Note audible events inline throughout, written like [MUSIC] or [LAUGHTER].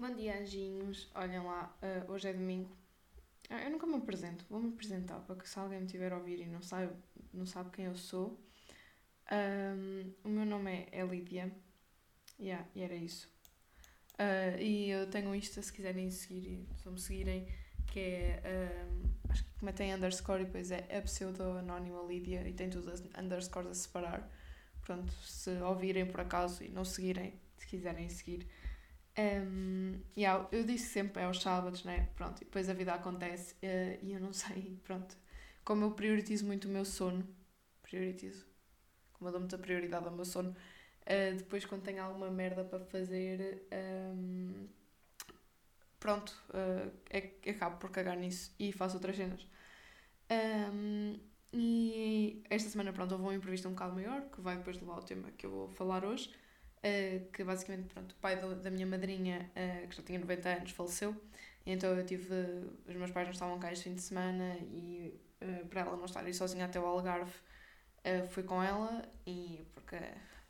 Bom dia, anjinhos. Olhem lá, uh, hoje é domingo. Ah, eu nunca me apresento, vou-me apresentar para que se alguém me tiver a ouvir e não sabe, não sabe quem eu sou. Um, o meu nome é, é Lídia. Yeah, e era isso. Uh, e eu tenho isto se quiserem seguir, se me seguirem, que é. Um, acho que metem underscore e depois é a pseudo-anónima Lídia e tem tudo as underscores a separar. Pronto, se ouvirem por acaso e não seguirem, se quiserem seguir. Um, yeah, eu disse sempre é aos sábados, né? Pronto, e depois a vida acontece uh, e eu não [LAUGHS] sei, pronto. Como eu prioritizo muito o meu sono, prioritizo, como eu dou muita prioridade ao meu sono, uh, depois quando tenho alguma merda para fazer, um, pronto, uh, é, acabo por cagar nisso e faço outras cenas. Um, e esta semana, pronto, houve um imprevisto um bocado maior, que vai depois levar ao tema que eu vou falar hoje, uh, que basicamente, pronto, o pai do, da minha madrinha, uh, que já tinha 90 anos, faleceu, então eu tive, os meus pais não estavam cá este fim de semana, e uh, para ela não estar aí sozinha até o Algarve, fui com ela, e porque,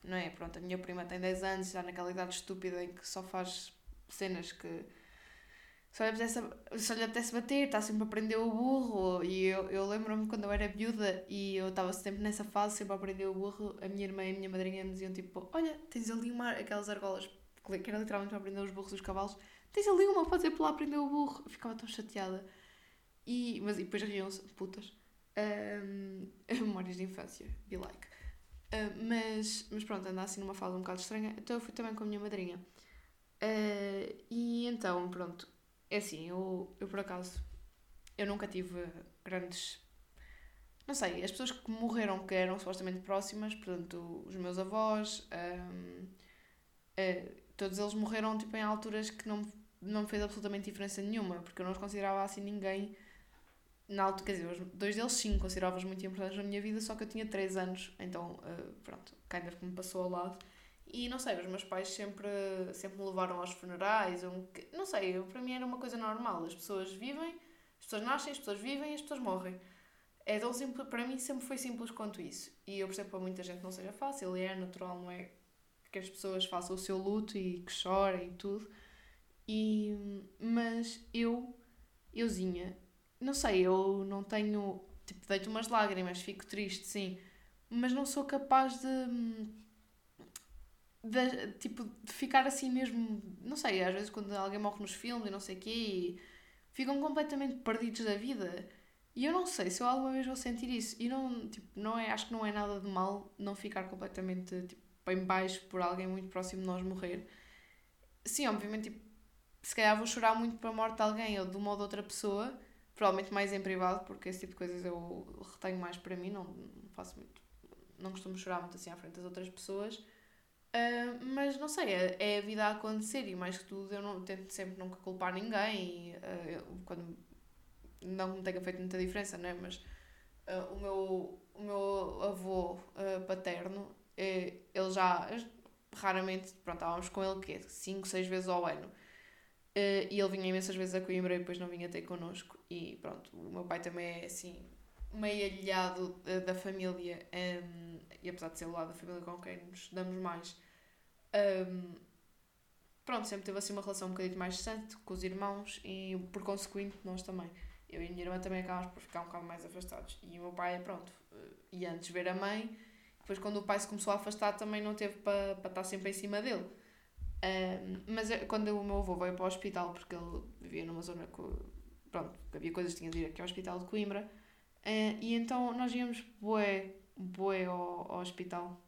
não é, pronto, a minha prima tem 10 anos, já naquela idade estúpida em que só faz cenas que se lhe apetece, se lhe apetece bater, está sempre a prender o burro. E eu, eu lembro-me quando eu era viúva e eu estava sempre nessa fase, sempre a prender o burro, a minha irmã e a minha madrinha me diziam tipo: Olha, tens ali uma, aquelas argolas, que era literalmente para prender os burros dos cavalos, tens ali uma, podes ir para lá prender o burro. Eu ficava tão chateada. E, mas, e depois riam-se, putas. Um, [LAUGHS] memórias de infância, be like. Uh, mas, mas pronto, anda assim numa fase um bocado estranha. Então eu fui também com a minha madrinha. Uh, e então, pronto, é assim, eu, eu por acaso, eu nunca tive grandes. Não sei, as pessoas que morreram que eram supostamente próximas, portanto, os meus avós, um, uh, eh, todos eles morreram tipo, em alturas que não, não me fez absolutamente diferença nenhuma, porque eu não os considerava assim ninguém. Na altura, quer dizer, dois deles sim considerava-os muito importantes na minha vida, só que eu tinha 3 anos, então, uh, pronto, kind of me passou ao lado. E não sei, os meus pais sempre, sempre me levaram aos funerais. Eu, não sei, para mim era uma coisa normal. As pessoas vivem, as pessoas nascem, as pessoas vivem as pessoas morrem. É tão simples, para mim sempre foi simples quanto isso. E eu percebo que para muita gente não seja fácil, e é natural, não é? Que as pessoas façam o seu luto e que chorem e tudo. E, mas eu, euzinha, não sei, eu não tenho. Tipo, deito umas lágrimas, fico triste, sim, mas não sou capaz de de, tipo, de ficar assim mesmo, não sei, às vezes quando alguém morre nos filmes e não sei o quê, ficam completamente perdidos da vida. E eu não sei se eu alguma vez vou sentir isso. E não, tipo, não é, acho que não é nada de mal não ficar completamente tipo, em baixo por alguém muito próximo de nós morrer. Sim, obviamente, tipo, se calhar vou chorar muito para a morte de alguém ou de uma ou de outra pessoa, provavelmente mais em privado, porque esse tipo de coisas eu retenho mais para mim, não, não faço muito, não costumo chorar muito assim à frente das outras pessoas. Uh, mas não sei, é, é, a vida a acontecer e mais que tudo eu não tento sempre nunca culpar ninguém e, uh, quando não me tenha feito muita diferença, né? mas uh, o, meu, o meu avô paterno, ele já raramente, pronto, estávamos com ele que 5, 6 vezes ao ano. e ele vinha imensas vezes a Coimbra e depois não vinha ter connosco. E pronto, o meu pai também é assim, meio alheado da família. Um, e apesar de ser o lado da família com quem nos damos mais, um, pronto, sempre teve assim uma relação um bocadinho mais distante com os irmãos e por consequente nós também. Eu e a minha irmã também acabámos por ficar um bocado mais afastados. E o meu pai, pronto, e antes ver a mãe, depois quando o pai se começou a afastar também não teve para, para estar sempre em cima dele. Um, mas quando o meu avô veio para o hospital, porque ele vivia numa zona que, pronto, havia coisas que tinha de ir aqui ao hospital de Coimbra, uh, e então nós íamos bué, bué ao, ao hospital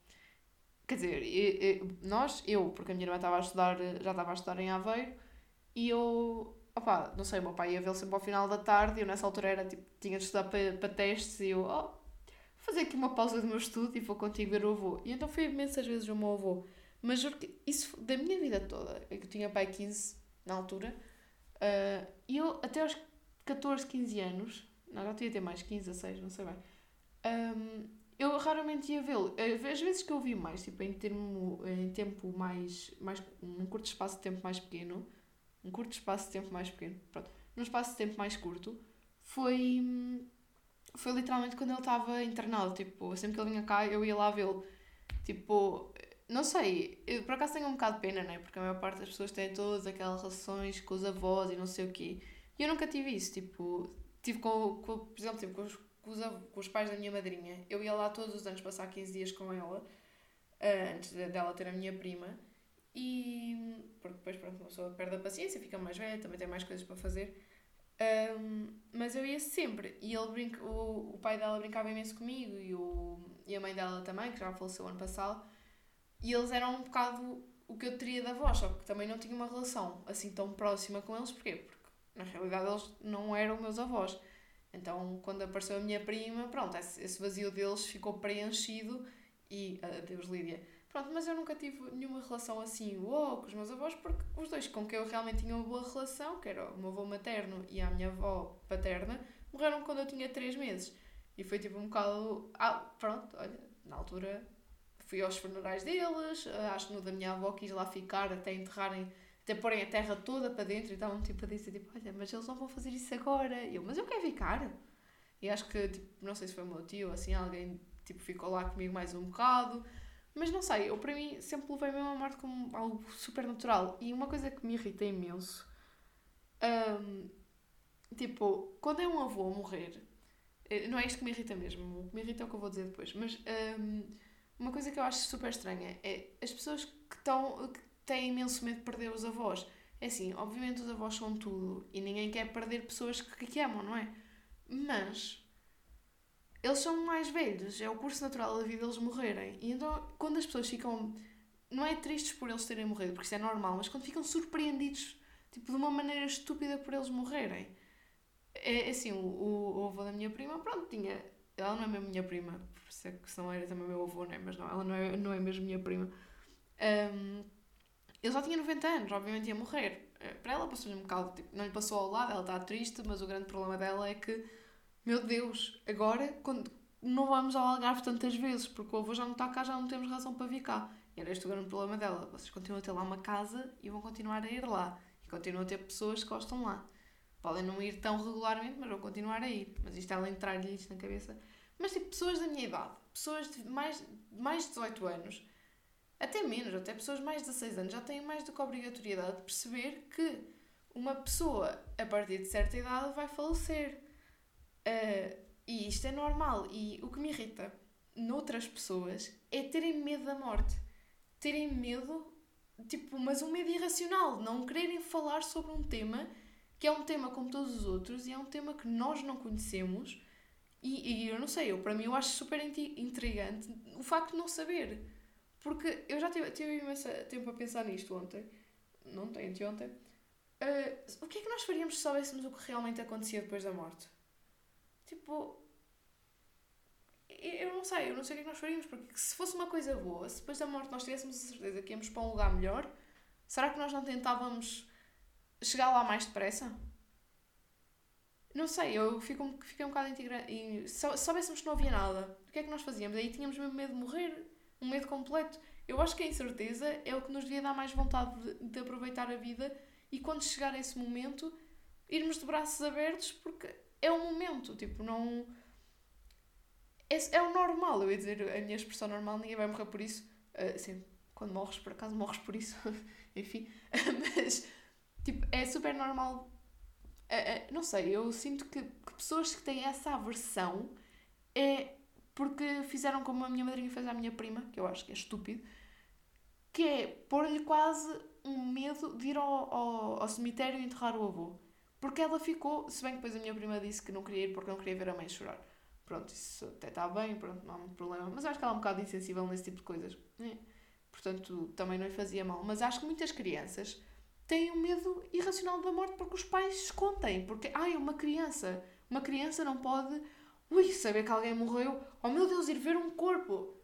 Quer dizer, nós, eu, porque a minha irmã estava a estudar, já estava a estudar em Aveiro, e eu, opá, não sei, o meu pai ia vê-lo sempre ao final da tarde, e eu nessa altura era, tipo, tinha de estudar para, para testes, e eu, oh, fazer aqui uma pausa do meu estudo e vou contigo ver o avô. E então fui imensas vezes o meu avô. Mas juro que isso, da minha vida toda, eu tinha pai 15 na altura, uh, e eu até aos 14, 15 anos, não, já tinha ter mais, 15, 16, não sei bem, um, eu raramente ia vê-lo. Às vezes que eu vi mais, tipo, em, termo, em tempo mais, mais. um curto espaço de tempo mais pequeno, um curto espaço de tempo mais pequeno, pronto, num espaço de tempo mais curto, foi. foi literalmente quando ele estava internado. Tipo, sempre que ele vinha cá, eu ia lá vê-lo. Tipo, não sei, eu por acaso tenho um bocado de pena, né? Porque a maior parte das pessoas tem todas aquelas relações com os avós e não sei o quê. E eu nunca tive isso, tipo, tive com, com por exemplo, tive com os, com, os, com os pais da minha madrinha. Eu ia lá todos os anos passar 15 dias com ela, uh, antes dela ter a minha prima. E. Porque depois, pronto, uma pessoa perde a paciência, fica mais velha, também tem mais coisas para fazer. Um, mas eu ia sempre. E ele brinca, o, o pai dela brincava imenso comigo e, o, e a mãe dela também, que já faleceu ano passado. E eles eram um bocado o que eu teria da voz, só que também não tinha uma relação assim tão próxima com eles. Porquê? Porque na realidade eles não eram meus avós. Então, quando apareceu a minha prima, pronto, esse vazio deles ficou preenchido e. Adeus, Lídia. Pronto, mas eu nunca tive nenhuma relação assim, uou, com os meus avós, porque os dois com quem eu realmente tinha uma boa relação, que era o meu avô materno e a minha avó paterna, morreram quando eu tinha 3 meses. E foi tipo um bocado. Ah, pronto, olha, na altura fui aos funerais deles, acho que no da minha avó quis lá ficar até enterrarem, até porem a terra toda para dentro e estavam tipo a dizer, tipo, olha, mas eles não vão fazer isso agora. E eu, mas eu quero ficar. E acho que, tipo, não sei se foi o meu tio, assim, alguém, tipo, ficou lá comigo mais um bocado. Mas não sei, eu para mim sempre levei mesmo a morte como algo super natural. E uma coisa que me irrita imenso, um, tipo, quando é um avô a morrer, eh, não é isto que me irrita mesmo, o que me irrita é o que eu vou dizer depois, mas um, uma coisa que eu acho super estranha é as pessoas que, estão, que têm imenso medo de perder os avós. É assim, obviamente os avós são tudo e ninguém quer perder pessoas que, que amam, não é? Mas eles são mais velhos, é o curso natural da vida eles morrerem. E então, quando as pessoas ficam. Não é tristes por eles terem morrido, porque isso é normal, mas quando ficam surpreendidos, tipo, de uma maneira estúpida por eles morrerem. É, é assim, o, o, o avô da minha prima, pronto, tinha ela não é mesmo minha prima, é se não era também meu avô, né? mas não, ela não é, não é mesmo minha prima. Um, ele já tinha 90 anos, obviamente ia morrer. Eh, para ela passou-lhe um bocado, tipo, não lhe passou ao lado, ela está triste, mas o grande problema dela é que, meu Deus, agora quando não vamos ao Algarve tantas vezes, porque o avô já não está cá, já não temos razão para vir cá. E era este o grande problema dela. Vocês continuam a ter lá uma casa e vão continuar a ir lá. E continuam a ter pessoas que gostam lá. Podem não ir tão regularmente, mas vão continuar a ir. Mas isto ela entrar-lhe isto na cabeça mas tipo, pessoas da minha idade, pessoas de mais, mais de 18 anos, até menos, até pessoas mais de 16 anos, já têm mais do que obrigatoriedade de perceber que uma pessoa a partir de certa idade vai falecer. Uh, e isto é normal. E o que me irrita noutras pessoas é terem medo da morte. Terem medo, tipo, mas um medo irracional. Não quererem falar sobre um tema que é um tema como todos os outros e é um tema que nós não conhecemos e, e eu não sei, eu, para mim eu acho super intrigante o facto de não saber. Porque eu já tive, tive imenso tempo a pensar nisto ontem. Não ontem, anteontem. Uh, o que é que nós faríamos se soubéssemos o que realmente acontecia depois da morte? Tipo. Eu não sei, eu não sei o que é que nós faríamos, porque se fosse uma coisa boa, se depois da morte nós tivéssemos a certeza que íamos para um lugar melhor, será que nós não tentávamos chegar lá mais depressa? Não sei, eu fico, fiquei um bocado integrado. Se soubéssemos que não havia nada, o que é que nós fazíamos? Aí tínhamos mesmo medo de morrer, um medo completo. Eu acho que a incerteza é o que nos devia dar mais vontade de, de aproveitar a vida e quando chegar esse momento, irmos de braços abertos, porque é o momento, tipo, não. É, é o normal, eu ia dizer a minha expressão normal, ninguém vai morrer por isso. Uh, assim, quando morres por acaso, morres por isso. [LAUGHS] Enfim. [LAUGHS] Mas, tipo, é super normal uh, não sei, eu sinto que, que, pessoas que têm essa aversão é porque fizeram como a minha madrinha fez à minha prima, que eu acho que é estúpido, que é pôr-lhe quase um medo de ir ao, ao, ao cemitério e enterrar o avô. Porque ela ficou, se bem que depois a minha prima disse que não queria ir porque não queria ver a mãe chorar. Pronto, isso até está bem, pronto, não há muito problema. Mas acho que ela é um bocado insensível nesse tipo de coisas. É. Portanto, também não lhe fazia mal. Mas acho que muitas crianças têm um medo irracional da morte porque os pais escondem. Porque, ai, uma criança. Uma criança não pode, ui, saber que alguém morreu. Oh meu Deus, ir ver um corpo.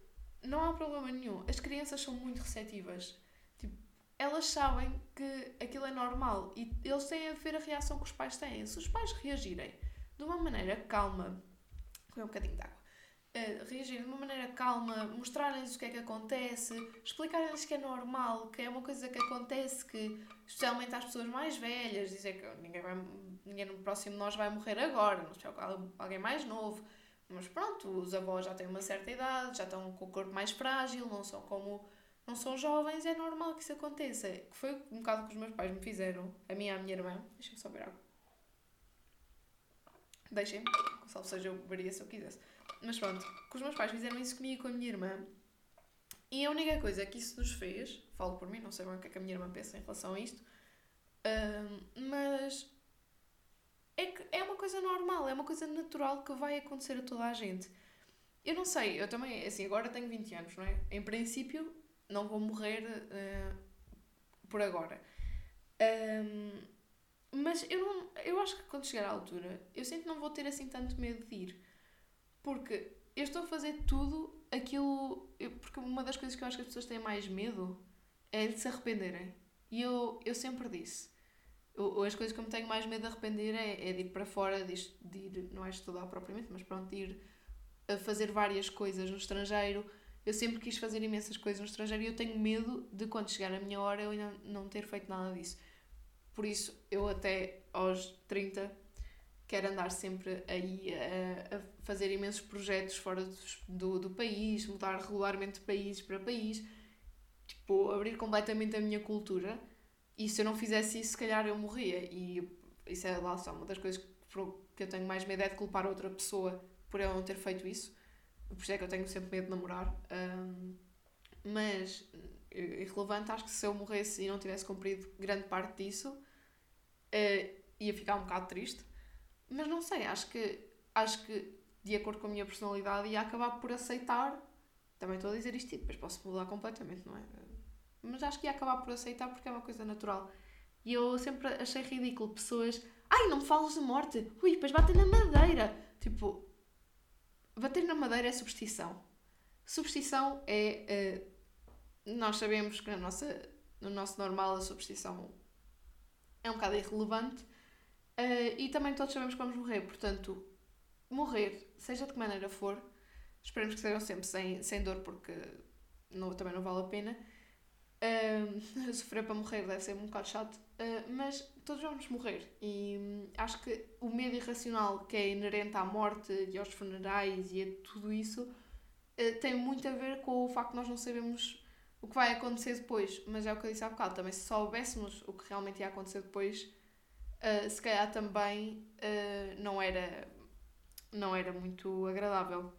Não há problema nenhum. As crianças são muito receptivas. Tipo, elas sabem que aquilo é normal e eles têm a ver a reação que os pais têm. Se os pais reagirem de uma maneira calma, com um bocadinho de água, reagir de uma maneira calma, mostrar-lhes o que é que acontece, explicar-lhes que é normal, que é uma coisa que acontece, que especialmente às pessoas mais velhas, dizer que ninguém, vai, ninguém no próximo de nós vai morrer agora, não sei, alguém mais novo. Mas pronto, os avós já têm uma certa idade, já estão com o corpo mais frágil, não são como não são jovens, é normal que isso aconteça. Que foi um bocado que os meus pais me fizeram, a mim e a minha irmã. Deixa-me só ver. Deixem-me, salvo seja, eu beberia se eu quisesse. Mas pronto, que os meus pais fizeram isso comigo e com a minha irmã. E a única coisa que isso nos fez, falo por mim, não sei bem o que é que a minha irmã pensa em relação a isto, mas é que é uma coisa normal, é uma coisa natural que vai acontecer a toda a gente. Eu não sei, eu também, assim, agora tenho 20 anos, não é? Em princípio, não vou morrer uh, por agora. Um, mas eu, não, eu acho que quando chegar à altura, eu sinto que não vou ter assim tanto medo de ir. Porque eu estou a fazer tudo aquilo. Porque uma das coisas que eu acho que as pessoas têm mais medo é de se arrependerem. E eu, eu sempre disse: eu, as coisas que eu me tenho mais medo de arrepender é, é de ir para fora, de, de ir, não é estudar propriamente, mas pronto, de ir a fazer várias coisas no estrangeiro. Eu sempre quis fazer imensas coisas no estrangeiro e eu tenho medo de quando chegar a minha hora eu ainda não ter feito nada disso. Por isso, eu até aos 30 quero andar sempre aí a, a fazer imensos projetos fora do, do, do, país, mudar regularmente de país para país, tipo, abrir completamente a minha cultura e se eu não fizesse isso, se calhar eu morria. E isso é lá só uma das coisas que eu tenho mais medo é de culpar outra pessoa por eu não ter feito isso. Por isso é que eu tenho sempre medo de namorar. Um, mas, irrelevante, acho que se eu morresse e não tivesse cumprido grande parte disso, uh, ia ficar um bocado triste. Mas não sei, acho que, acho que de acordo com a minha personalidade ia acabar por aceitar. Também estou a dizer isto e depois posso mudar completamente, não é? mas acho que ia acabar por aceitar porque é uma coisa natural. E eu sempre achei ridículo pessoas. Ai, não me falas de morte! Ui, depois batem na madeira! Tipo, bater na madeira é superstição. Superstição é. Uh, nós sabemos que na nossa, no nosso normal a superstição é um bocado irrelevante uh, e também todos sabemos que vamos morrer. Portanto, morrer, seja de que maneira for, esperemos que sejam sempre sem, sem dor porque não, também não vale a pena Uh, [LAUGHS] sofrer para morrer deve ser um bocado chato, uh, mas todos vamos morrer. E um, acho que o medo irracional que é inerente à morte e aos funerais e a tudo isso tem muito a ver com o facto de nós não sabemos o que vai acontecer depois. Mas é o que eu disse há bocado, também se soubéssemos o que realmente ia acontecer depois, ah, se calhar também não, era, não era muito agradável.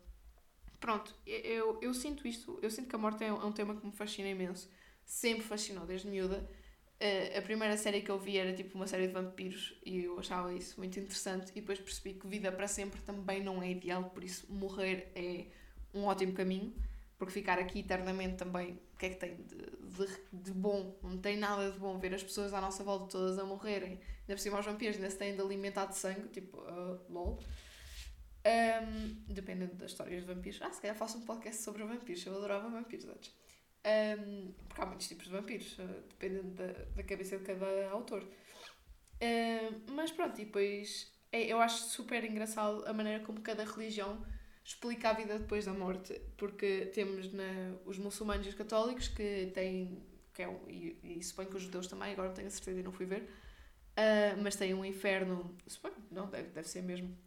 Pronto, eu, eu sinto isto, eu sinto que a morte é um, é um tema que me fascina imenso sempre fascinou desde miúda. Uh, a primeira série que eu vi era tipo uma série de vampiros e eu achava isso muito interessante e depois percebi que vida para sempre também não é ideal, por isso morrer é um ótimo caminho, porque ficar aqui eternamente também, o que é que tem de, de, de bom? Não tem nada de bom ver as pessoas à nossa volta todas a morrerem. Ainda por cima os vampiros ainda se têm de alimentar de sangue, tipo, uh, lol. Um, dependendo das histórias de vampiros. Ah, se calhar faço um podcast sobre vampiros, eu adorava vampiros antes. Um, porque há muitos tipos de vampiros, uh, dependendo da, da cabeça de cada autor. Mas pronto, e depois é, eu acho super engraçado a maneira como cada religião explica a vida depois da morte, porque temos na, os muçulmanos e os católicos que têm, que é, e, e suponho que os judeus também, agora não tenho a certeza e não fui ver, uh, mas têm um inferno, suponho, não, deve, deve ser mesmo,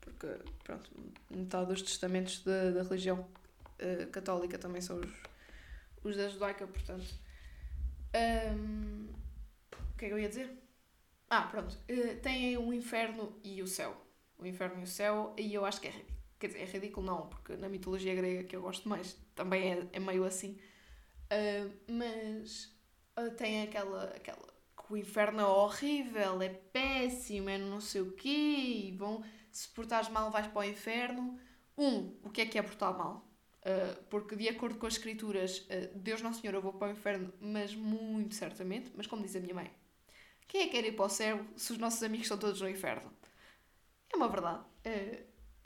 porque pronto, metade dos testamentos da, da religião uh, católica também são os os da judaica, portanto. Um, o que é que eu ia dizer? Ah, pronto. Uh, tem o inferno e o céu. O inferno e o céu, e eu acho que é ridículo. Quer dizer, é ridículo não, porque na mitologia grega que eu gosto mais também é, é meio assim. Uh, mas uh, tem aquela, aquela. que o inferno é horrível, é péssimo, é não sei o quê, e vão. Se portares mal, vais para o inferno. Um, o que é que é portar mal? Uh, porque, de acordo com as Escrituras, Deus não Senhor, eu vou para o inferno, mas muito certamente. Mas, como diz a minha mãe, quem é que quer ir para o céu se os nossos amigos estão todos no inferno? É uma verdade.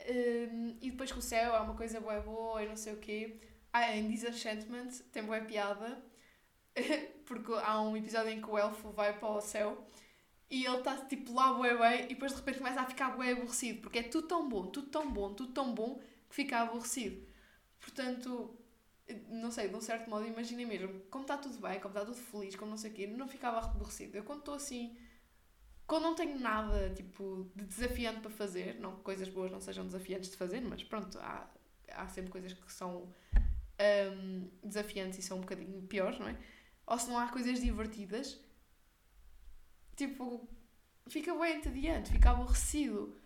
Uh, e depois que o céu é uma coisa boa, boa e não sei o quê. Ah, em Disenchantment tem boa piada, [LAUGHS] porque há um episódio em que o elfo vai para o céu e ele está tipo lá bué bem e depois de repente começa a ficar bué aborrecido, porque é tudo tão bom, tudo tão bom, tudo tão bom que fica aborrecido. Portanto, não sei, de um certo modo, imaginem mesmo, como está tudo bem, como está tudo feliz, como não sei o quê, não ficava aborrecido. Eu quando estou assim, quando não tenho nada, tipo, de desafiante para fazer, não que coisas boas não sejam desafiantes de fazer, mas pronto, há, há sempre coisas que são um, desafiantes e são um bocadinho piores, não é? Ou se não há coisas divertidas, tipo, fica bem entediante, fica aborrecido.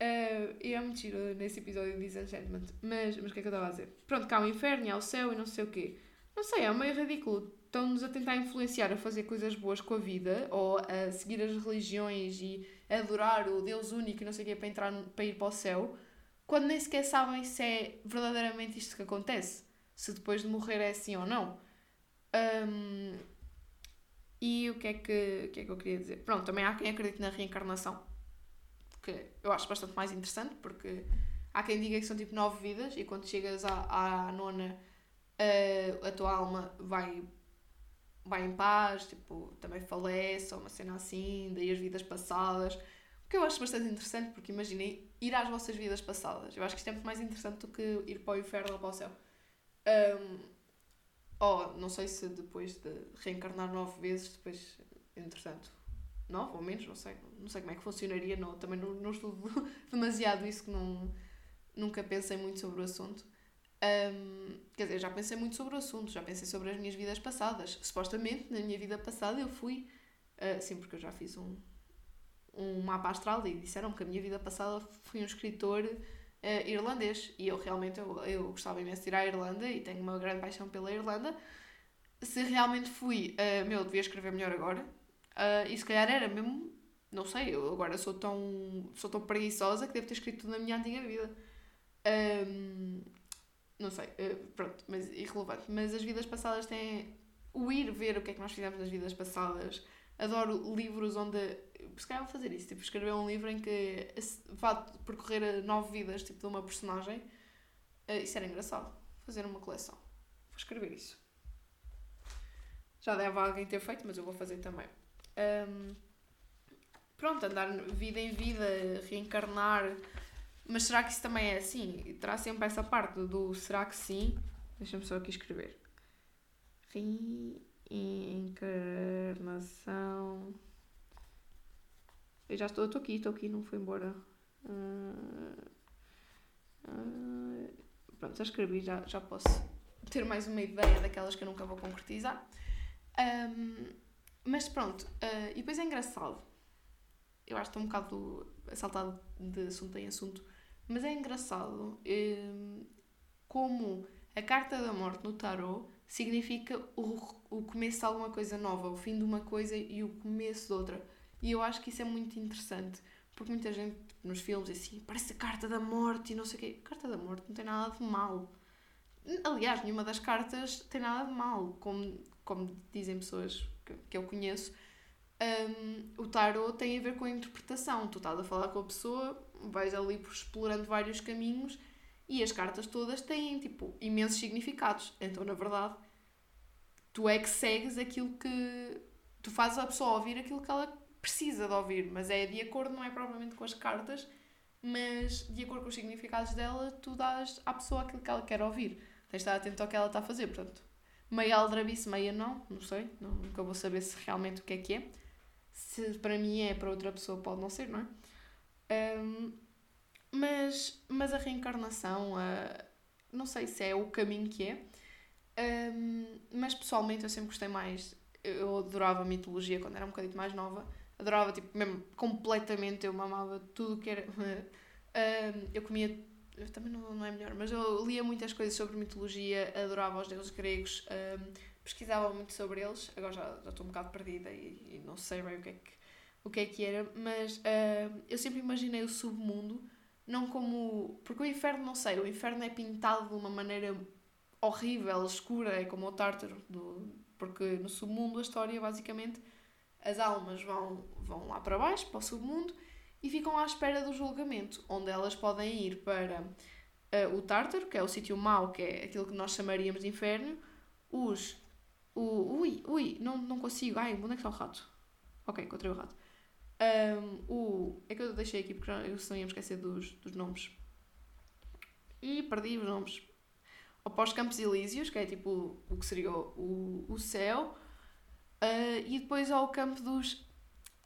Uh, e é giro nesse episódio de Disenchantment. Mas, mas o que é que eu estava a dizer? Pronto, cá há o inferno e há o céu e não sei o quê. Não sei, é meio ridículo. Estão-nos a tentar influenciar a fazer coisas boas com a vida ou a seguir as religiões e adorar o Deus único e não sei o quê para, entrar, para ir para o céu, quando nem sequer sabem se é verdadeiramente isto que acontece. Se depois de morrer é assim ou não. Um, e o que, é que, o que é que eu queria dizer? Pronto, também há quem acredite na reencarnação que eu acho bastante mais interessante, porque há quem diga que são tipo nove vidas e quando chegas à, à nona a, a tua alma vai, vai em paz, tipo, também falece ou uma cena assim, daí as vidas passadas. O que eu acho bastante interessante, porque imaginem ir às vossas vidas passadas. Eu acho que isto é muito mais interessante do que ir para o inferno ou para o céu. Um, ou não sei se depois de reencarnar nove vezes, depois, entretanto, nove ou menos, não sei, não sei como é que funcionaria, não, também não, não estudo [LAUGHS] demasiado isso, que não, nunca pensei muito sobre o assunto. Um, quer dizer, já pensei muito sobre o assunto, já pensei sobre as minhas vidas passadas. Supostamente, na minha vida passada, eu fui. Uh, sim, porque eu já fiz um, um mapa astral e disseram que a minha vida passada fui um escritor uh, irlandês. E eu realmente eu, eu gostava imenso de ir à Irlanda e tenho uma grande paixão pela Irlanda. Se realmente fui, uh, meu, devia escrever melhor agora. Uh, e se calhar era mesmo, não sei, eu agora sou tão, sou tão preguiçosa que devo ter escrito tudo na minha antiga vida. Um, não sei, uh, pronto, mas irrelevante. Mas as vidas passadas têm. O ir ver o que é que nós fizemos nas vidas passadas. Adoro livros onde. Se calhar vou fazer isso, tipo, escrever um livro em que vá percorrer nove vidas tipo, de uma personagem. Uh, isso era engraçado. Fazer uma coleção. Vou escrever isso. Já deve alguém ter feito, mas eu vou fazer também. Um, pronto, andar vida em vida, reencarnar. Mas será que isso também é assim? Terá sempre essa parte do será que sim? Deixa-me só aqui escrever. Reencarnação. Eu já estou, estou aqui, estou aqui, não fui embora. Uh, uh, pronto, já escrevi, já, já posso ter mais uma ideia daquelas que eu nunca vou concretizar. Um, mas pronto, uh, e depois é engraçado. Eu acho que estou um bocado assaltado de assunto em assunto, mas é engraçado uh, como a carta da morte no tarot significa o, o começo de alguma coisa nova, o fim de uma coisa e o começo de outra. E eu acho que isso é muito interessante, porque muita gente nos filmes é assim, parece a carta da morte e não sei o quê. Carta da morte não tem nada de mal. Aliás, nenhuma das cartas tem nada de mal, como, como dizem pessoas que, que eu conheço, um, o tarot tem a ver com a interpretação. Tu estás a falar com a pessoa, vais ali explorando vários caminhos e as cartas todas têm, tipo, imensos significados. Então, na verdade, tu é que segues aquilo que... Tu fazes a pessoa ouvir aquilo que ela precisa de ouvir, mas é de acordo, não é propriamente com as cartas, mas de acordo com os significados dela, tu dás à pessoa aquilo que ela quer ouvir. Tens de estar atento ao que ela está a fazer, portanto meia aldrabice, meia não, não sei, nunca vou saber se realmente o que é que é. Se para mim é, para outra pessoa pode não ser, não é? Um, mas, mas a reencarnação, uh, não sei se é o caminho que é, um, mas pessoalmente eu sempre gostei mais. Eu adorava mitologia quando era um bocadinho mais nova, adorava, tipo, mesmo completamente, eu mamava tudo que era. [LAUGHS] um, eu comia também não, não é melhor, mas eu lia muitas coisas sobre mitologia, adorava os deuses gregos, pesquisava muito sobre eles, agora já, já estou um bocado perdida e, e, não sei bem o que é que, o que, é que era, mas uh, eu sempre imaginei o submundo, não como. Porque o inferno, não sei, o inferno é pintado de uma maneira horrível, escura, é como o Tártaro, do, porque no submundo a história basicamente as almas vão, vão lá para baixo, para o submundo, e ficam à espera do julgamento, onde elas podem ir para uh, o Tártaro, que é o sítio mau, que é aquilo que nós chamaríamos de inferno, os. O, ui, ui, não, não consigo. Ai, onde é que está o rato? Ok, encontrei o rato. Um, o, é que eu deixei aqui porque eu não ia me esquecer dos, dos nomes. E perdi os nomes. Os Campos Elíseos, que é tipo o que seria o, o céu. Uh, e depois ao campo dos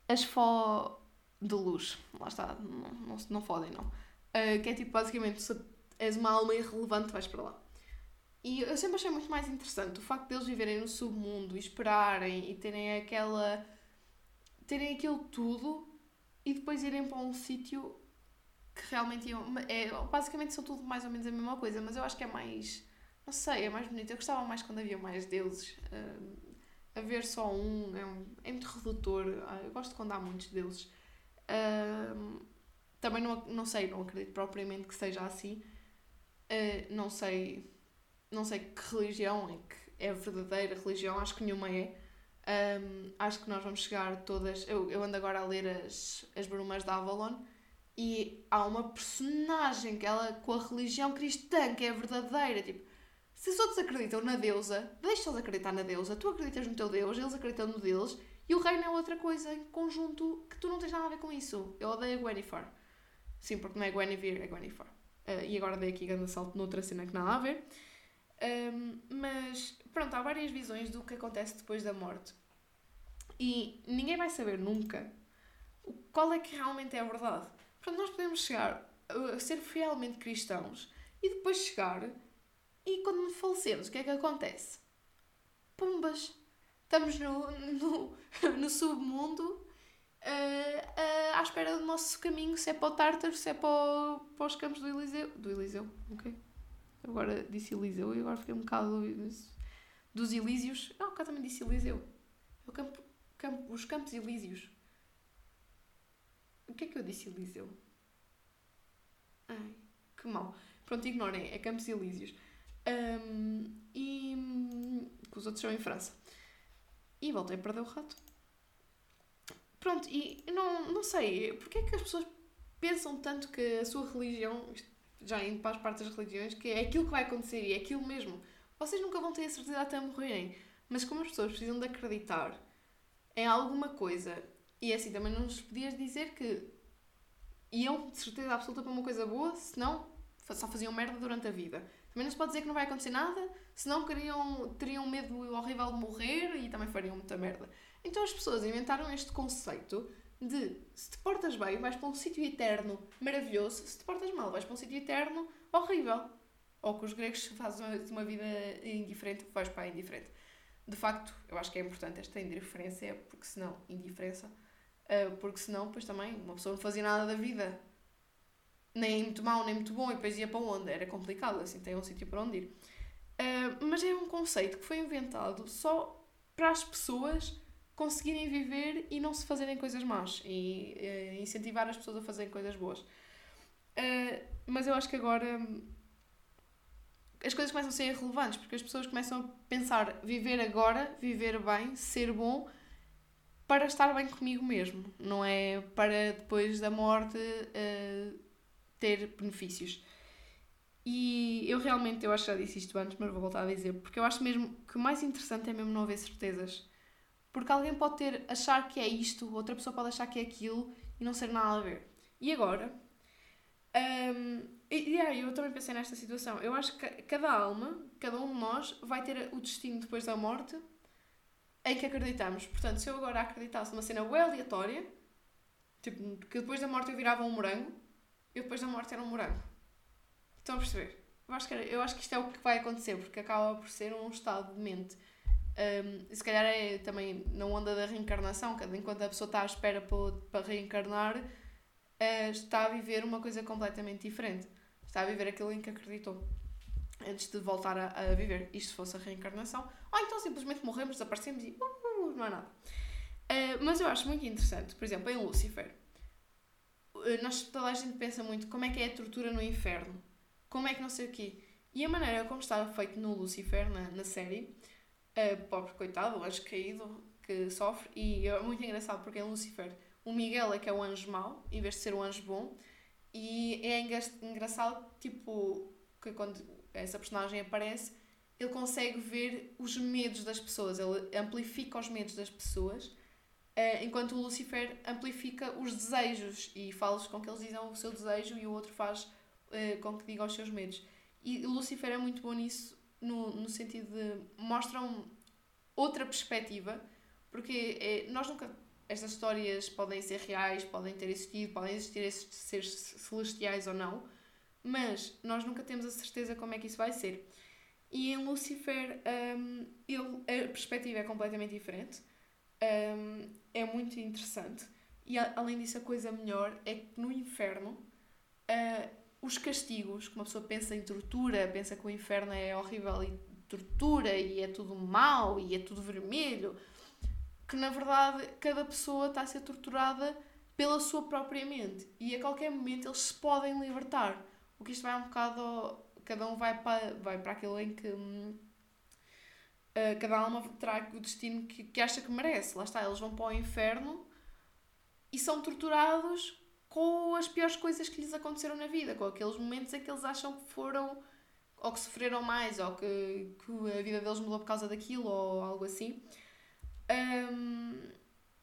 Asfó de luz. Lá está, não, não, não fodem, não. Uh, que é tipo, basicamente, se és uma alma irrelevante, vais para lá. E eu sempre achei muito mais interessante o facto deles viverem no submundo e esperarem e terem aquela. Terem aquilo tudo e depois irem para um sítio que realmente iam. É, basicamente são tudo mais ou menos a mesma coisa, mas eu acho que é mais. Não sei, é mais bonito. Eu gostava mais quando havia mais deuses. Uh, haver só um é, um, é muito redutor. Uh, eu gosto quando há muitos deuses. Uh, também não, não sei, não acredito propriamente que seja assim. Uh, não sei não sei que religião é que é verdadeira religião, acho que nenhuma é. Um, acho que nós vamos chegar todas. Eu, eu ando agora a ler as, as Brumas da Avalon e há uma personagem que ela com a religião cristã que é verdadeira. Tipo, se os outros acreditam na deusa, deixa-os acreditar na deusa, tu acreditas no teu Deus, eles acreditam no deles e o reino é outra coisa em conjunto que tu não tens nada a ver com isso. Eu odeio a Gwenifer. Sim, porque não é Guinevere, é Gwenifer. Uh, e agora dei aqui grande salto noutra cena que nada a ver. Um, mas pronto, há várias visões do que acontece depois da morte. E ninguém vai saber nunca qual é que realmente é a verdade. Portanto, nós podemos chegar a ser fielmente cristãos e depois chegar e quando falecemos, o que é que acontece? Pumbas! Estamos no, no, [LAUGHS] no submundo uh, uh, à espera do nosso caminho, se é para o Tártaro, se é para, o, para os campos do Eliseu. Do Eliseu, ok? Agora disse Eliseu e agora fiquei um bocado dos Elísios. Não, cá também disse Eliseu. É campo, campo, os Campos Elísios. O que é que eu disse Eliseu? Ai, que mal. Pronto, ignorem, é Campos Elísios. Um, e que os outros são em França. E voltei a perder o rato. Pronto, e não, não sei, porque é que as pessoas pensam tanto que a sua religião, já indo para as partes das religiões, que é aquilo que vai acontecer e é aquilo mesmo. Vocês nunca vão ter a certeza até morrerem, mas como as pessoas precisam de acreditar em alguma coisa, e é assim também não nos podias dizer que iam de certeza absoluta para uma coisa boa, senão só faziam merda durante a vida. Também não se pode dizer que não vai acontecer nada, senão queriam, teriam medo horrível de morrer e também fariam muita merda. Então as pessoas inventaram este conceito de se te portas bem, vais para um sítio eterno maravilhoso, se te portas mal, vais para um sítio eterno horrível. Ou que os gregos fazem uma vida indiferente, vais para a indiferente. De facto, eu acho que é importante esta indiferença, porque senão, indiferença, eh, porque senão, depois também, uma pessoa não fazia nada da vida, nem muito mau, nem muito bom, e depois ia para onde? Era complicado, assim, tem um sítio para onde ir. Eh, mas é um conceito que foi inventado só para as pessoas conseguirem viver e não se fazerem coisas más e uh, incentivar as pessoas a fazerem coisas boas. Uh, mas eu acho que agora as coisas começam a ser irrelevantes porque as pessoas começam a pensar viver agora, viver bem, ser bom para estar bem comigo mesmo, não é para depois da morte uh, ter benefícios. E eu realmente, eu acho que já disse isto antes, mas vou voltar a dizer, porque eu acho mesmo que o mais interessante é mesmo não haver certezas porque alguém pode ter achar que é isto, outra pessoa pode achar que é aquilo e não ser nada a ver. E agora? Um, e yeah, eu também pensei nesta situação. Eu acho que cada alma, cada um de nós, vai ter o destino depois da morte em que acreditamos. Portanto, se eu agora acreditasse numa cena bem aleatória, tipo, que depois da morte eu virava um morango, eu depois da morte era um morango. Estão a perceber? Eu acho, que, eu acho que isto é o que vai acontecer, porque acaba por ser um estado de mente um, se calhar é também na onda da reencarnação, que enquanto a pessoa está à espera para, para reencarnar, uh, está a viver uma coisa completamente diferente. Está a viver aquilo em que acreditou antes de voltar a, a viver. Isto fosse a reencarnação. Ou então simplesmente morremos, desaparecemos e uh, não há nada. Uh, mas eu acho muito interessante, por exemplo, em Lucifer. Nós, toda a gente pensa muito como é que é a tortura no inferno, como é que não sei o quê. E a maneira como estava feito no Lucifer, na, na série, pobre coitado, o anjo caído que sofre, e é muito engraçado porque em Lucifer o Miguel é que é o anjo mau, em vez de ser o anjo bom, e é engraçado, tipo, que quando essa personagem aparece, ele consegue ver os medos das pessoas, ele amplifica os medos das pessoas, uh, enquanto o Lucifer amplifica os desejos e fala com que eles dizem o seu desejo e o outro faz uh, com que diga os seus medos. E Lucifer é muito bom nisso, no, no sentido de mostram outra perspectiva, porque é, nós nunca. Estas histórias podem ser reais, podem ter existido, podem existir esses seres celestiais ou não, mas nós nunca temos a certeza como é que isso vai ser. e em Lucifer um, ele, a perspectiva é completamente diferente. Um, é muito interessante. E a, além disso, a coisa melhor é que no inferno uh, os castigos, que uma pessoa pensa em tortura, pensa que o inferno é horrível e tortura e é tudo mau e é tudo vermelho, que na verdade cada pessoa está a ser torturada pela sua própria mente e a qualquer momento eles se podem libertar. O que isto vai um bocado. Cada um vai para, vai para aquilo em que. Uh, cada alma terá o destino que, que acha que merece. Lá está, eles vão para o inferno e são torturados com as piores coisas que lhes aconteceram na vida, com aqueles momentos em que eles acham que foram ou que sofreram mais, ou que, que a vida deles mudou por causa daquilo, ou algo assim. Um,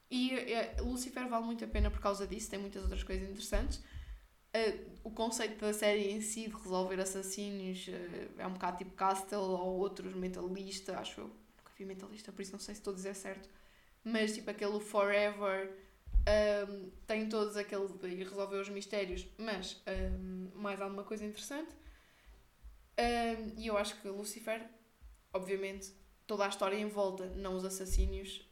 e uh, Lucifer vale muito a pena por causa disso, tem muitas outras coisas interessantes. Uh, o conceito da série em si de resolver assassínios uh, é um bocado tipo Castle ou outros mentalista, acho eu. Nunca vi mentalista, por isso não sei se estou a dizer certo. Mas tipo aquele Forever um, tem todos aqueles de resolver os mistérios, mas um, mais alguma coisa interessante. Um, e eu acho que Lucifer, obviamente, toda a história em volta, não os assassínios,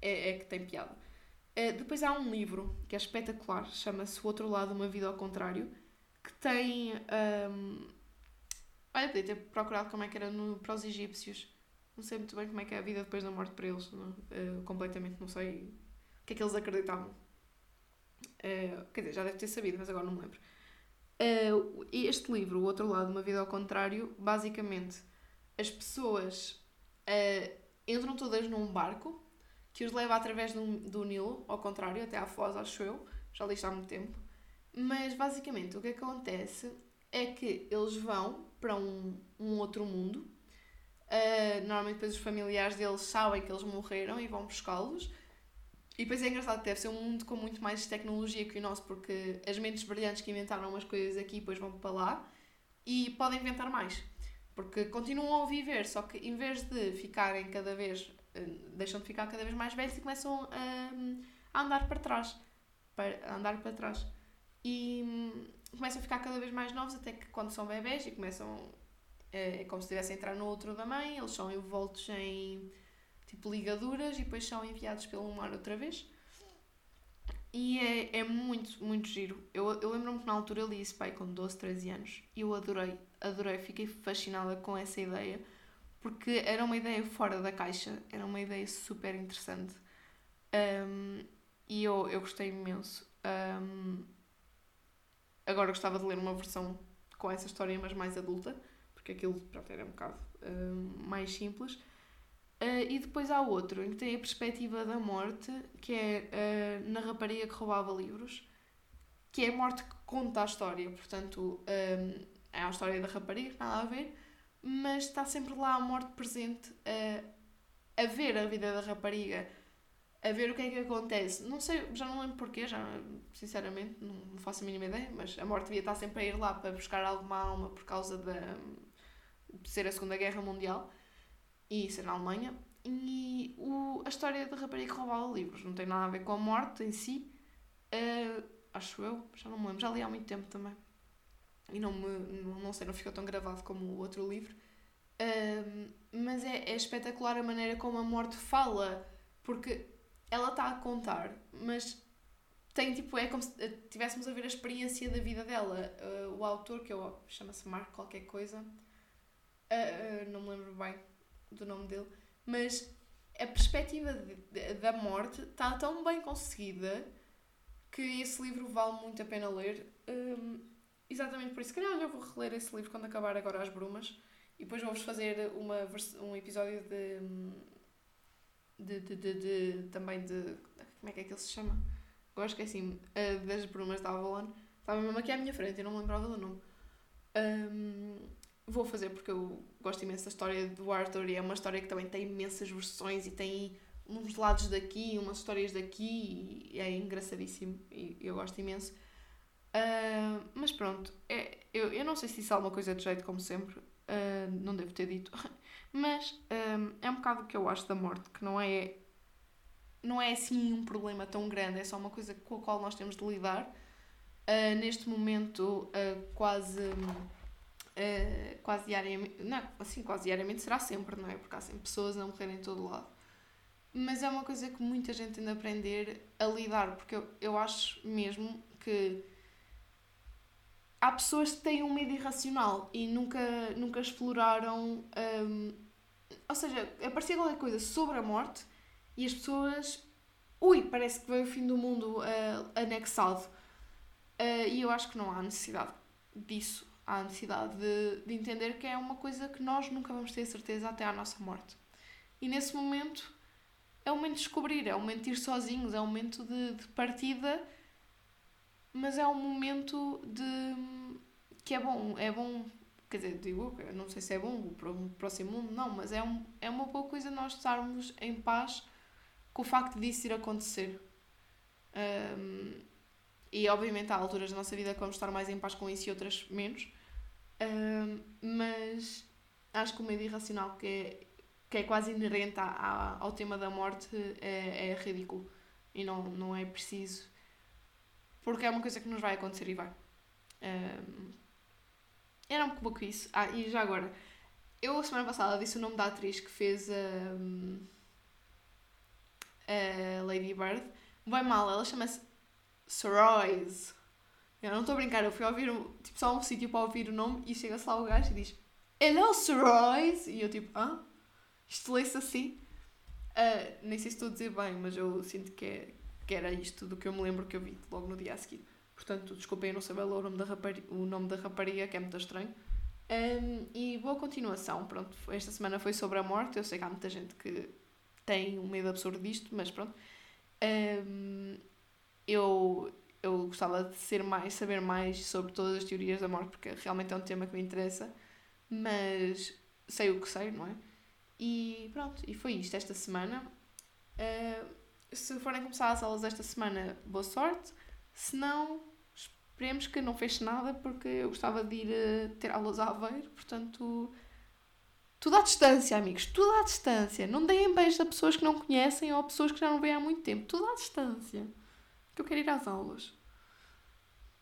é, é, que tem piada. Uh, depois há um livro que é espetacular, chama-se O Outro Lado, Uma Vida ao Contrário, que tem. Olha, podia ter procurado como é que era no, para os egípcios. Não sei muito bem como é que é a vida depois da morte para eles. Não, uh, completamente não sei o que é que eles acreditavam. Uh, quer dizer, já deve ter sabido, mas agora não me lembro. Uh, este livro, O Outro Lado, Uma Vida ao Contrário, basicamente as pessoas uh, entram todas num barco que os leva através do, do Nilo, ao contrário, até à Foz, acho eu, já li isto há muito tempo. Mas basicamente o que acontece é que eles vão para um, um outro mundo. Uh, normalmente depois os familiares deles sabem que eles morreram e vão buscá-los e depois é engraçado deve ser um mundo com muito mais tecnologia que o nosso, porque as mentes brilhantes que inventaram umas coisas aqui depois vão para lá e podem inventar mais. Porque continuam a viver, só que em vez de ficarem cada vez. Eh, deixam de ficar cada vez mais velhos e começam a, a andar para trás. Para, andar para trás. E hum, começam a ficar cada vez mais novos, até que quando são bebés e começam. É, é como se estivessem a entrar no outro da mãe, eles são envoltos em tipo ligaduras e depois são enviados pelo mar outra vez. E é, é muito, muito giro. Eu, eu lembro-me que na altura eu li isso pai com 12, 13 anos e eu adorei, adorei, fiquei fascinada com essa ideia porque era uma ideia fora da caixa, era uma ideia super interessante. Um, e eu, eu gostei imenso. Um, agora gostava de ler uma versão com essa história, mas mais adulta, porque aquilo pronto, era um bocado um, mais simples. Uh, e depois há outro, em que tem a perspectiva da morte, que é uh, na rapariga que roubava livros, que é a morte que conta a história. Portanto, eh, é a história da rapariga, nada a ver, mas está sempre lá a morte presente uh, a ver a vida da rapariga, a ver o que é que acontece. Não sei, já não lembro porquê, já, sinceramente, não faço a mínima ideia, mas a morte devia estar sempre a ir lá para buscar alguma alma por causa da, de ser a Segunda Guerra Mundial e ser na Alemanha. E o, a história da rapariga que roubava livros não tem nada a ver com a morte em si, uh, acho eu, já não me lembro, já li há muito tempo também. E não, me, não, sei, não ficou tão gravado como o outro livro. Uh, mas é, é espetacular a maneira como a morte fala, porque ela está a contar, mas tem tipo, é como se estivéssemos a ver a experiência da vida dela. Uh, o autor, que eu chama-se Marco qualquer coisa, uh, uh, não me lembro bem, do nome dele, mas a perspectiva de, de, da morte está tão bem conseguida que esse livro vale muito a pena ler. Um, exatamente por isso. Se calhar eu vou reler esse livro quando acabar agora As Brumas e depois vou-vos fazer uma, um episódio de, de, de, de, de, também de. Como é que é que ele se chama? Agora esqueci assim, uh, das Brumas da Avalon. Estava mesmo aqui à minha frente, eu não me lembrava do nome. Um, vou fazer porque eu gosto imenso da história do Arthur e é uma história que também tem imensas versões e tem uns lados daqui, umas histórias daqui e é engraçadíssimo e eu gosto imenso. Uh, mas pronto, é, eu, eu não sei se disse alguma coisa de jeito como sempre, uh, não devo ter dito, [LAUGHS] mas um, é um bocado o que eu acho da morte, que não é, não é assim um problema tão grande, é só uma coisa com a qual nós temos de lidar. Uh, neste momento, quase uh, quase diariamente, não, assim, quase diariamente será sempre, não é? Porque há sempre pessoas a morrer em todo lado. Mas é uma coisa que muita gente tem de aprender a lidar, porque eu, eu acho mesmo que há pessoas que têm um medo irracional e nunca, nunca exploraram. Um, ou seja, aparecia qualquer coisa sobre a morte e as pessoas. Ui, parece que veio o fim do mundo uh, anexado. Uh, e eu acho que não há necessidade disso. Há necessidade de, de entender que é uma coisa que nós nunca vamos ter certeza até à nossa morte. E nesse momento é o momento de descobrir, é o momento de ir sozinhos, é o momento de, de partida, mas é um momento de que é bom, é bom, quer dizer, digo, não sei se é bom para o próximo mundo, não, mas é, um, é uma boa coisa nós estarmos em paz com o facto disso ir acontecer. Um, e obviamente há alturas da nossa vida que vamos estar mais em paz com isso e outras menos. Mas acho que o medo irracional que é que é quase inerente a, a, ao tema da morte, é, é ridículo. E não, não é preciso. Porque é uma coisa que nos vai acontecer e vai. Um, era um pouco isso. Ah, e já agora, eu semana passada disse o nome da atriz que fez a, a Lady Bird. Vai mal, ela chama-se Soroise. Eu não estou a brincar, eu fui ouvir tipo, só um sítio para ouvir o nome e chega-se lá o gajo e diz Hello Soroise! E eu tipo, hã? Isto lê-se assim. Uh, nem sei se estou a dizer bem, mas eu sinto que, é, que era isto do que eu me lembro que eu vi logo no dia a seguir. Portanto, desculpem, eu não saber o nome da rapariga, o nome da rapariga que é muito estranho. Um, e boa continuação. Pronto, esta semana foi sobre a morte. Eu sei que há muita gente que tem um medo absurdo disto, mas pronto. Um, eu, eu gostava de ser mais, saber mais sobre todas as teorias da morte, porque realmente é um tema que me interessa. Mas sei o que sei, não é? E pronto, e foi isto esta semana. Uh, se forem começar as aulas esta semana, boa sorte. Se não, esperemos que não feche nada, porque eu gostava de ir uh, ter aulas a Aveiro, portanto. Tudo à distância, amigos, tudo à distância. Não deem beijo a pessoas que não conhecem ou a pessoas que já não veem há muito tempo. Tudo à distância. Que eu quero ir às aulas.